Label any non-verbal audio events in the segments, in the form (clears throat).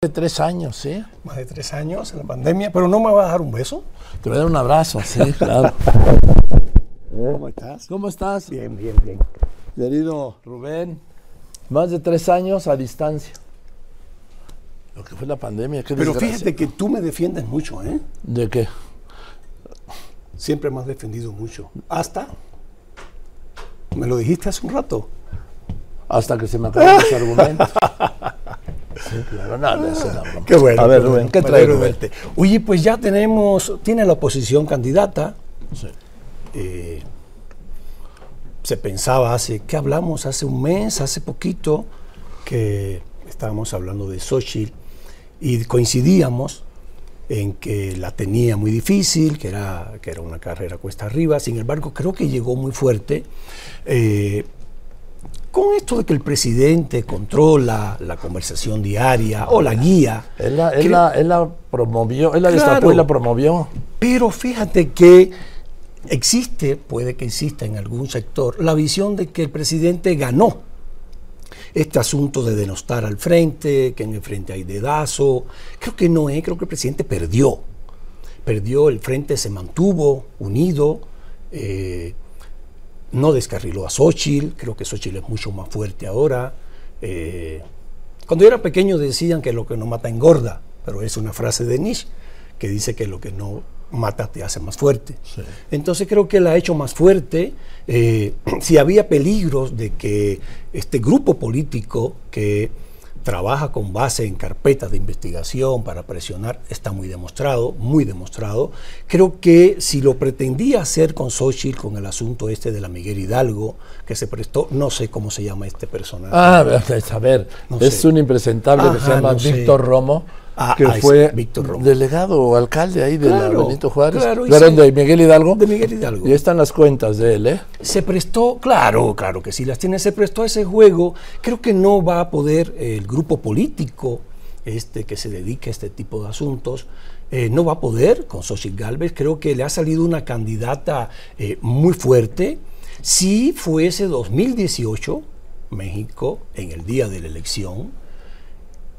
de tres años, ¿sí? Más de tres años en la pandemia, pero no me vas a dar un beso. Te voy a dar un abrazo, sí, (laughs) claro. ¿Cómo estás? ¿Cómo estás? Bien, bien, bien. Querido Rubén, más de tres años a distancia. Lo que fue la pandemia, qué Pero desgracia. fíjate que tú me defiendes mucho, ¿eh? ¿De qué? Siempre me has defendido mucho. Hasta. Me lo dijiste hace un rato. Hasta que se me acaban los (laughs) argumentos. Sí, claro, nada, broma. Qué bueno. A ver, qué Rubén. ¿qué trae Rubén? verte. Oye, pues ya tenemos, tiene la oposición candidata. Sí. Eh, se pensaba hace, ¿qué hablamos? Hace un mes, hace poquito, que estábamos hablando de Xochitl y coincidíamos en que la tenía muy difícil, que era, que era una carrera cuesta arriba. Sin embargo, creo que llegó muy fuerte. eh, con esto de que el presidente controla la conversación diaria o la guía. Él la, él la- él la promovió, él la Claro. destapó y la promovió. pero fíjate que existe, puede que exista en algún sector, la visión de que el presidente ganó este asunto de denostar al frente, que en el frente hay dedazo. Creo que no es, creo que el presidente perdió. Perdió, el frente se mantuvo unido, eh, no descarriló a Xochitl, creo que Xochitl es mucho más fuerte ahora. Eh, cuando yo era pequeño decían que lo que no mata engorda, pero es una frase de Nietzsche que dice que lo que no mata te hace más fuerte. Sí. Entonces creo que la ha hecho más fuerte. Eh, (clears throat) si había peligros de que este grupo político que trabaja con base en carpetas de investigación para presionar, está muy demostrado, muy demostrado. Creo que si lo pretendía hacer con Xochitl, con el asunto este de la Miguel Hidalgo, que se prestó, no sé cómo se llama este personaje. Ah, (laughs) a ver, No es sé. un impresentable que se llama no sé. Víctor Romo, Ah, que ah, fue Víctor delegado o alcalde ahí de la Claro, Benito Juárez. claro, se- de Miguel Hidalgo. De Miguel Hidalgo. Y están las cuentas de él, ¿eh? Se prestó, claro, claro que sí las tiene, se prestó a ese juego. Creo que no va a poder el grupo político este que se dedica a este tipo de asuntos, eh, no va a poder con Xochitl Galvez. Creo que le ha salido una candidata eh, muy fuerte. Si fuese 2018, México, en el día de la elección,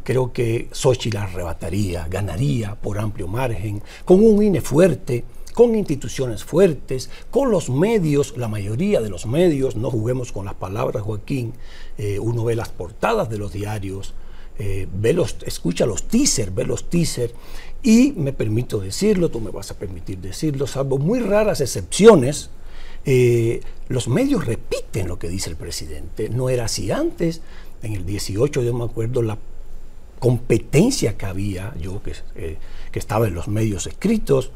creo que Xochitl arrebataría, ganaría por amplio margen, con un INE fuerte, con instituciones fuertes, con los medios, la mayoría de los medios, no juguemos con las palabras, Joaquín, eh, uno ve las portadas de los diarios, eh, ve los, escucha los teasers, ve los teasers, y me permito decirlo, tú me vas a permitir decirlo, salvo muy raras excepciones, eh, los medios repiten lo que dice el presidente. No era así antes. En el 18 yo me acuerdo la competencia que había, yo que, eh, que estaba en los medios escritos,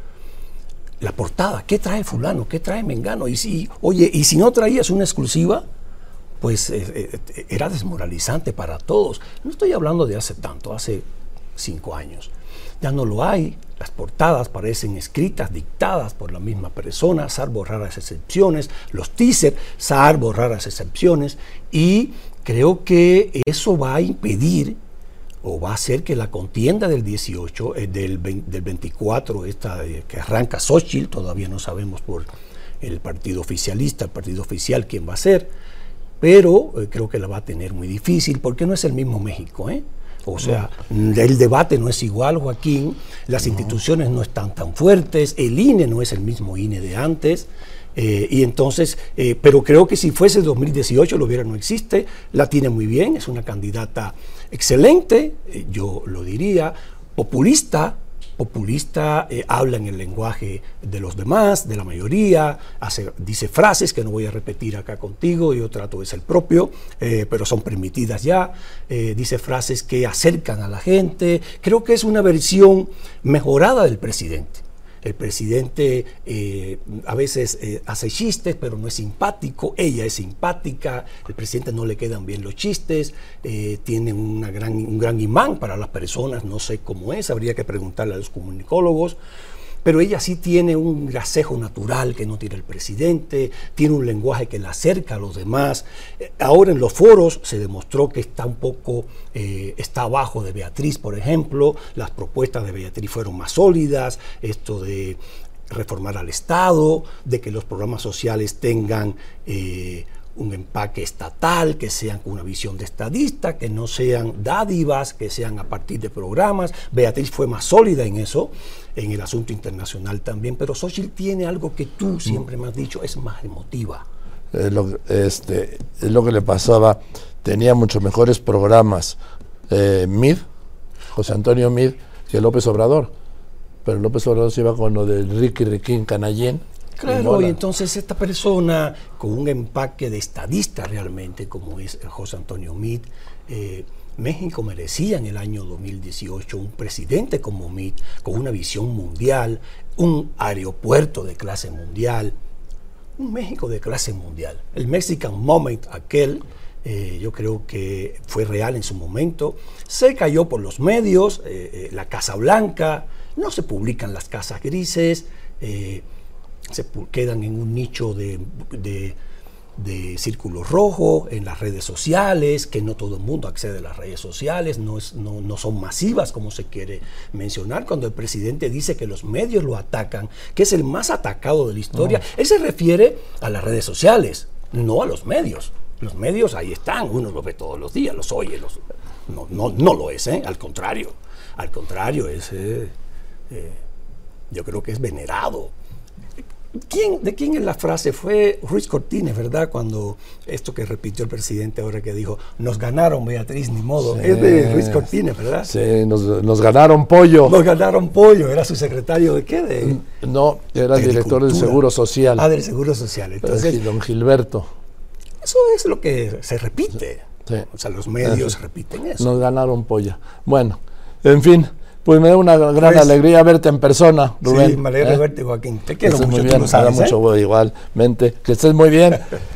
la portada, ¿qué trae fulano? ¿Qué trae Mengano? Y si, oye, y si no traías una exclusiva, pues eh, eh, era desmoralizante para todos. No estoy hablando de hace tanto, hace cinco años. Ya no lo hay. Las portadas parecen escritas, dictadas por la misma persona, salvo raras excepciones. Los teasers, salvo raras excepciones. Y creo que eso va a impedir o va a hacer que la contienda del 18, eh, del, 20 del 24, esta eh, que arranca Xochitl, todavía no sabemos por el partido oficialista, el partido oficial quién va a ser, pero eh, creo que la va a tener muy difícil porque no es el mismo México, ¿eh? O sea, el debate no es igual, Joaquín, las instituciones no están tan fuertes, el INE no es el mismo INE de antes, eh, y entonces, eh, pero creo que si fuese 2018, lo hubiera no existe, la tiene muy bien, es una candidata excelente, eh, yo lo diría, populista, populista, habla en el lenguaje de los demás, de la mayoría, hace, dice frases que no voy a repetir acá contigo, yo trato de ser propio, pero son permitidas ya, dice frases que acercan a la gente, creo que es una versión mejorada del presidente. El presidente eh, a veces eh, hace chistes, pero no es simpático. Ella es simpática. El presidente no le quedan bien los chistes. eh, tiene una gran, un gran imán para las personas. No sé cómo es. Habría que preguntarle a los comunicólogos. Pero ella sí tiene un gracejo natural que no tiene el presidente, tiene un lenguaje que la acerca a los demás. Eh, Ahora en los foros se demostró que está un poco, eh, está abajo de Beatriz, por ejemplo. Las propuestas de Beatriz fueron más sólidas, esto de reformar al Estado, de que los programas sociales tengan eh, un empaque estatal, que sean con una visión de estadista, que no sean dádivas, que sean a partir de programas. Beatriz fue más sólida en eso, en el asunto internacional también, pero Xochitl tiene algo que tú siempre me has dicho, es más emotiva. Es lo, este, es lo que le pasaba, tenía muchos mejores programas eh, Mid, José Antonio Mid, que López Obrador. Pero López Obrador se iba con lo del Ricky Riquín Canallén Claro, y entonces esta persona con un empaque de estadista realmente, como es José Antonio Meade, eh, México merecía en el año 2018 un presidente como Meade, con una visión mundial, un aeropuerto de clase mundial, un México de clase mundial. El Mexican Moment, aquel, eh, yo creo que fue real en su momento, se cayó por los medios, eh, la Casa Blanca, no se publican las casas grises se quedan en un nicho de, círculo rojo en las redes sociales, que no todo el mundo accede a las redes sociales, no, no, son masivas como se quiere mencionar. Cuando el presidente dice que los medios lo atacan, que es el más atacado de la historia, él se refiere a las redes sociales, no a los medios. Los medios ahí están, uno los ve todos los días, los oye, los, no, no, lo es, ¿eh? al contrario, al contrario, es, eh, eh, yo creo que es venerado ¿De quién es la frase? Fue Ruiz Cortines, ¿verdad? Cuando esto que repitió el presidente ahora que dijo, nos ganaron Beatriz, ni modo. es de Ruiz Cortines, ¿verdad? Sí, nos, ganaron pollo. Nos ganaron pollo. ¿Era su secretario de qué? De, no, era el director del Seguro Social. Ah, del Seguro Social. Entonces, don Gilberto. Eso es lo que se repite. O sea, los medios repiten eso. Nos ganaron pollo. Bueno, en fin. Pues me da una gran pues, alegría verte en persona, Rubén. Sí, me alegra ¿eh? verte, Joaquín. Te quiero mucho, muy bien, mucho igualmente. Que estés muy bien. (laughs)